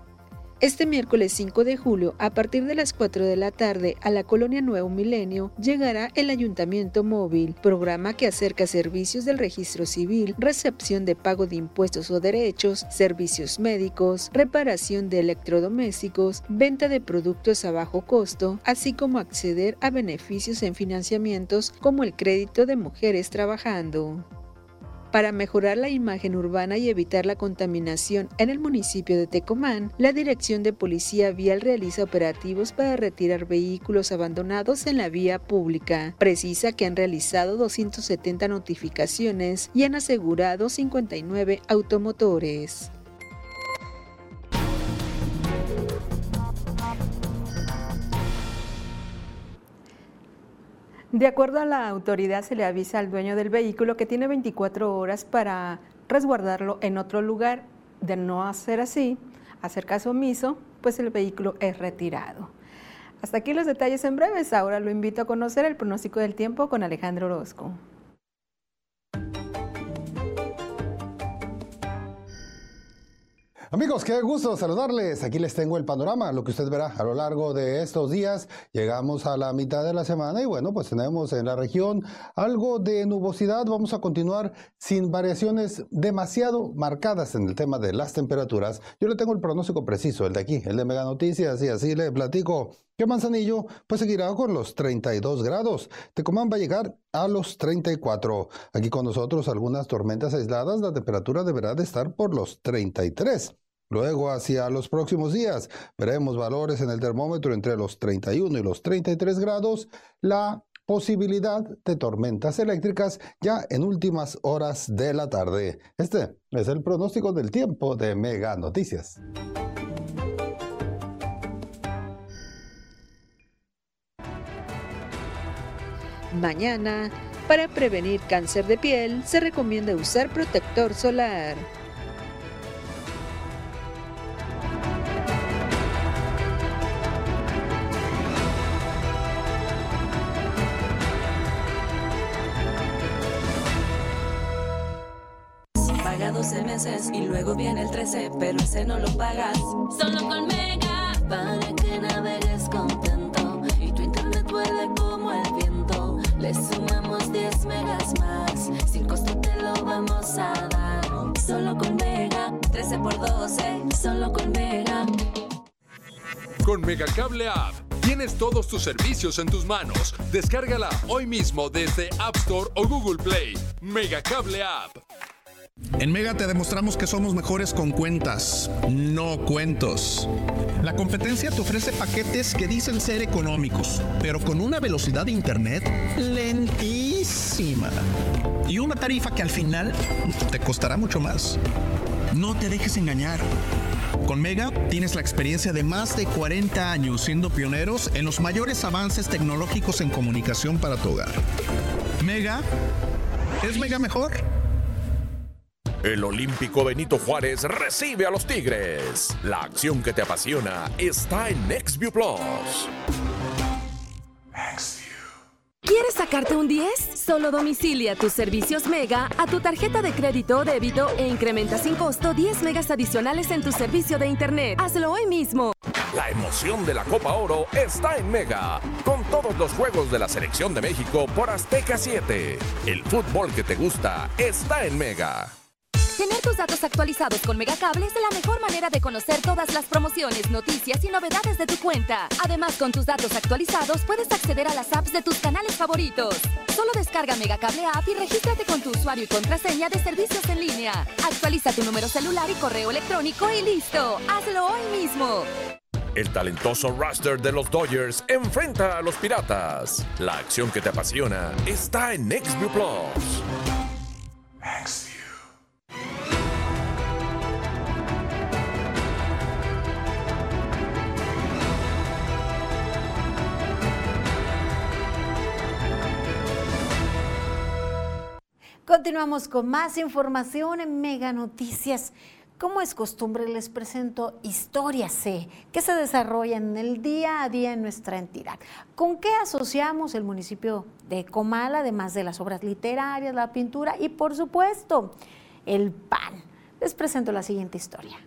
Este miércoles 5 de julio, a partir de las 4 de la tarde, a la colonia Nuevo Milenio, llegará el Ayuntamiento Móvil, programa que acerca servicios del registro civil, recepción de pago de impuestos o derechos, servicios médicos, reparación de electrodomésticos, venta de productos a bajo costo, así como acceder a beneficios en financiamientos como el crédito de mujeres trabajando. Para mejorar la imagen urbana y evitar la contaminación en el municipio de Tecomán, la Dirección de Policía Vial realiza operativos para retirar vehículos abandonados en la vía pública. Precisa que han realizado 270 notificaciones y han asegurado 59 automotores. De acuerdo a la autoridad, se le avisa al dueño del vehículo que tiene 24 horas para resguardarlo en otro lugar. De no hacer así, hacer caso omiso, pues el vehículo es retirado. Hasta aquí los detalles en breves. Ahora lo invito a conocer el pronóstico del tiempo con Alejandro Orozco. Amigos, qué gusto saludarles. Aquí les tengo el panorama, lo que usted verá a lo largo de estos días. Llegamos a la mitad de la semana y bueno, pues tenemos en la región algo de nubosidad. Vamos a continuar sin variaciones demasiado marcadas en el tema de las temperaturas. Yo le tengo el pronóstico preciso, el de aquí, el de Mega Noticias, y así le platico que Manzanillo pues seguirá con los 32 grados. Tecomán va a llegar a los 34. Aquí con nosotros algunas tormentas aisladas, la temperatura deberá de estar por los 33. Luego, hacia los próximos días, veremos valores en el termómetro entre los 31 y los 33 grados. La posibilidad de tormentas eléctricas ya en últimas horas de la tarde. Este es el pronóstico del tiempo de Mega Noticias. Mañana, para prevenir cáncer de piel, se recomienda usar protector solar. Paga 12 meses y luego viene el 13, pero ese no lo pagas. Solo con Mega, para que navegues contento Le sumamos 10 megas más, sin costo te lo vamos a dar. Solo con Mega, 13 por 12, solo con Mega. Con Megacable App tienes todos tus servicios en tus manos. Descárgala hoy mismo desde App Store o Google Play. Megacable App. En Mega te demostramos que somos mejores con cuentas, no cuentos. La competencia te ofrece paquetes que dicen ser económicos, pero con una velocidad de internet lentísima. Y una tarifa que al final te costará mucho más. No te dejes engañar. Con Mega tienes la experiencia de más de 40 años siendo pioneros en los mayores avances tecnológicos en comunicación para tu hogar. Mega es Mega mejor. El Olímpico Benito Juárez recibe a los Tigres. La acción que te apasiona está en NextView Plus. ¿Quieres sacarte un 10? Solo domicilia tus servicios Mega a tu tarjeta de crédito o débito e incrementa sin costo 10 megas adicionales en tu servicio de Internet. Hazlo hoy mismo. La emoción de la Copa Oro está en Mega, con todos los juegos de la selección de México por Azteca 7. El fútbol que te gusta está en Mega. Tener tus datos actualizados con Megacable es la mejor manera de conocer todas las promociones, noticias y novedades de tu cuenta. Además, con tus datos actualizados puedes acceder a las apps de tus canales favoritos. Solo descarga Megacable App y regístrate con tu usuario y contraseña de servicios en línea. Actualiza tu número celular y correo electrónico y listo. Hazlo hoy mismo. El talentoso roster de los Dodgers enfrenta a los Piratas. La acción que te apasiona está en NextView Plus. Continuamos con más información en Mega Noticias. Como es costumbre, les presento Historia C, que se desarrolla en el día a día en nuestra entidad. ¿Con qué asociamos el municipio de Comala, además de las obras literarias, la pintura y, por supuesto, el pan? Les presento la siguiente historia.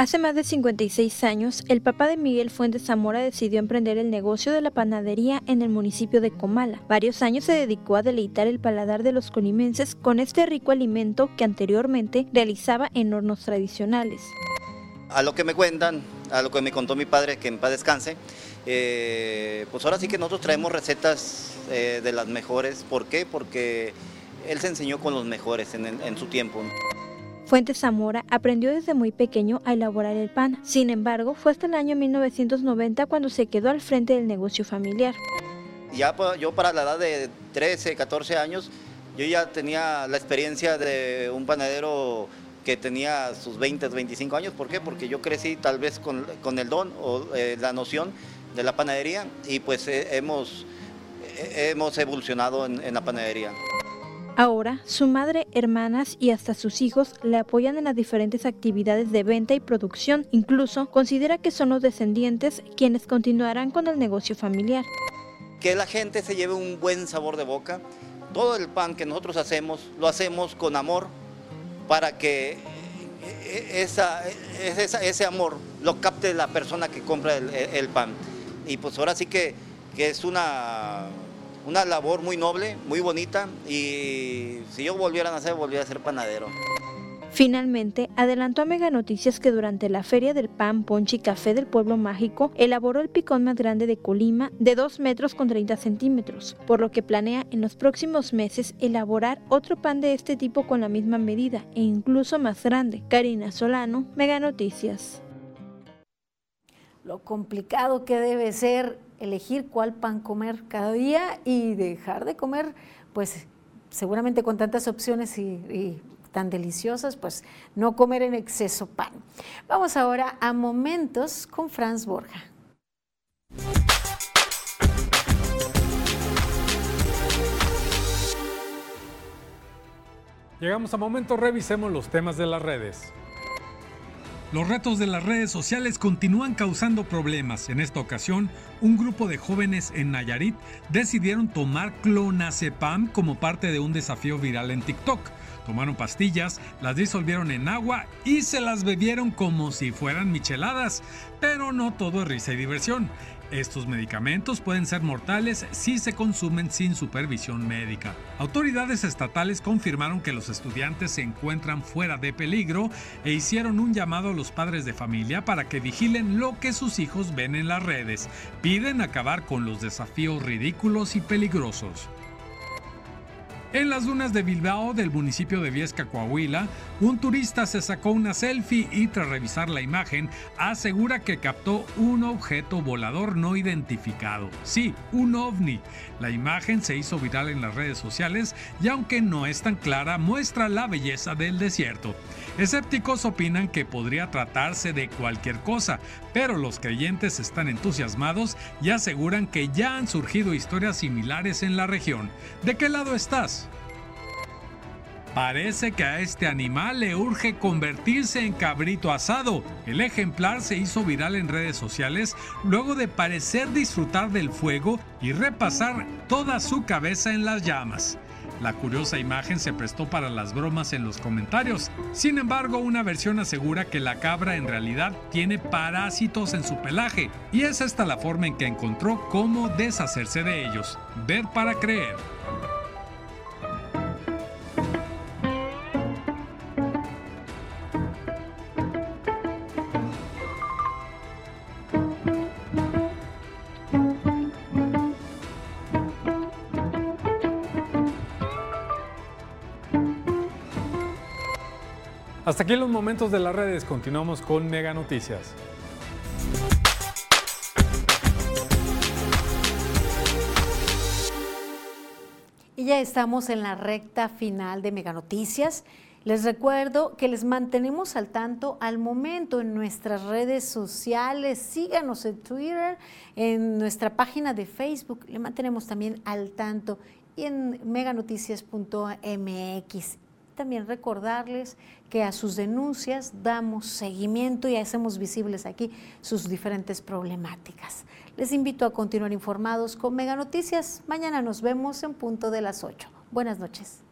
Hace más de 56 años, el papá de Miguel Fuentes Zamora decidió emprender el negocio de la panadería en el municipio de Comala. Varios años se dedicó a deleitar el paladar de los colimenses con este rico alimento que anteriormente realizaba en hornos tradicionales. A lo que me cuentan, a lo que me contó mi padre, que en paz descanse, eh, pues ahora sí que nosotros traemos recetas eh, de las mejores. ¿Por qué? Porque él se enseñó con los mejores en, en su tiempo. Fuentes Zamora aprendió desde muy pequeño a elaborar el pan. Sin embargo, fue hasta el año 1990 cuando se quedó al frente del negocio familiar. Ya yo para la edad de 13, 14 años, yo ya tenía la experiencia de un panadero que tenía sus 20, 25 años. ¿Por qué? Porque yo crecí tal vez con, con el don o eh, la noción de la panadería y pues eh, hemos, eh, hemos evolucionado en, en la panadería. Ahora, su madre, hermanas y hasta sus hijos le apoyan en las diferentes actividades de venta y producción. Incluso considera que son los descendientes quienes continuarán con el negocio familiar. Que la gente se lleve un buen sabor de boca. Todo el pan que nosotros hacemos, lo hacemos con amor para que esa, esa- ese amor lo capte la persona que compra el, el pan. Y pues ahora sí que, que es una, una labor muy noble, muy bonita y si yo volviera a nacer, volviera a ser panadero. Finalmente, adelantó a Mega Noticias que durante la Feria del Pan, Ponche y Café del Pueblo Mágico elaboró el picón más grande de Colima de 2 metros con 30 centímetros, por lo que planea en los próximos meses elaborar otro pan de este tipo con la misma medida e incluso más grande. Karina Solano, Mega Noticias. Lo complicado que debe ser elegir cuál pan comer cada día y dejar de comer, pues seguramente con tantas opciones y, tan deliciosas, pues no comer en exceso pan. Vamos ahora a momentos con Franz Borja. Llegamos a momentos, revisemos los temas de las redes. Los retos de las redes sociales continúan causando problemas. En esta ocasión, un grupo de jóvenes en Nayarit decidieron tomar clonazepam como parte de un desafío viral en TikTok. Tomaron pastillas, las disolvieron en agua y se las bebieron como si fueran micheladas. Pero no todo es risa y diversión. Estos medicamentos pueden ser mortales si se consumen sin supervisión médica. Autoridades estatales confirmaron que los estudiantes se encuentran fuera de peligro e hicieron un llamado a los padres de familia para que vigilen lo que sus hijos ven en las redes. Piden acabar con los desafíos ridículos y peligrosos. En las dunas de Bilbao del municipio de Viesca, Coahuila, un turista se sacó una selfie y tras revisar la imagen asegura que captó un objeto volador no identificado. Sí, un ovni. La imagen se hizo viral en las redes sociales y aunque no es tan clara, muestra la belleza del desierto. Escépticos opinan que podría tratarse de cualquier cosa, pero los creyentes están entusiasmados y aseguran que ya han surgido historias similares en la región. ¿De qué lado estás? Parece que a este animal le urge convertirse en cabrito asado. El ejemplar se hizo viral en redes sociales luego de parecer disfrutar del fuego y repasar toda su cabeza en las llamas. La curiosa imagen se prestó para las bromas en los comentarios. Sin embargo, una versión asegura que la cabra en realidad tiene parásitos en su pelaje y es esta la forma en que encontró cómo deshacerse de ellos. Ver para creer. Hasta aquí los momentos de las redes. Continuamos con Mega Noticias. Y ya estamos en la recta final de Mega Noticias. Les recuerdo que les mantenemos al tanto al momento en nuestras redes sociales. Síganos en Twitter, en nuestra página de Facebook. Le mantenemos también al tanto y en meganoticias.mx. También recordarles que a sus denuncias damos seguimiento y hacemos visibles aquí sus diferentes problemáticas. Les invito a continuar informados con Mega Noticias. Mañana nos vemos en punto de las 8. Buenas noches.